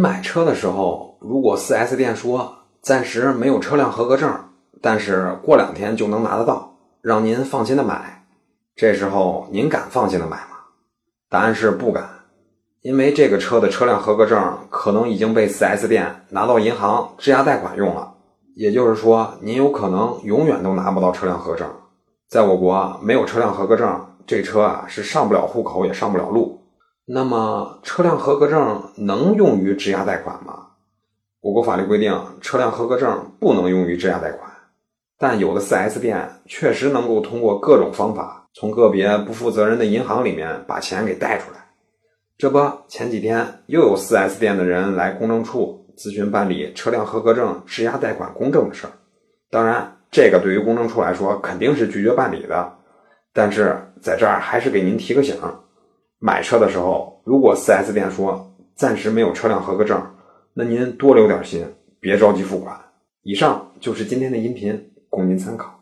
买车的时候，如果 4S 店说暂时没有车辆合格证，但是过两天就能拿得到，让您放心的买，这时候您敢放心的买吗？答案是不敢，因为这个车的车辆合格证可能已经被 4S 店拿到银行质押贷款用了，也就是说，您有可能永远都拿不到车辆合格证。在我国，没有车辆合格证，这车啊是上不了户口，也上不了路。那么，车辆合格证能用于质押贷款吗？我国法律规定，车辆合格证不能用于质押贷款，但有的 4S 店确实能够通过各种方法，从个别不负责任的银行里面把钱给贷出来。这不，前几天又有 4S 店的人来公证处咨询办理车辆合格证质押贷款公证的事儿。当然，这个对于公证处来说肯定是拒绝办理的。但是在这儿还是给您提个醒。买车的时候，如果 4S 店说暂时没有车辆合格证，那您多留点心，别着急付款。以上就是今天的音频，供您参考。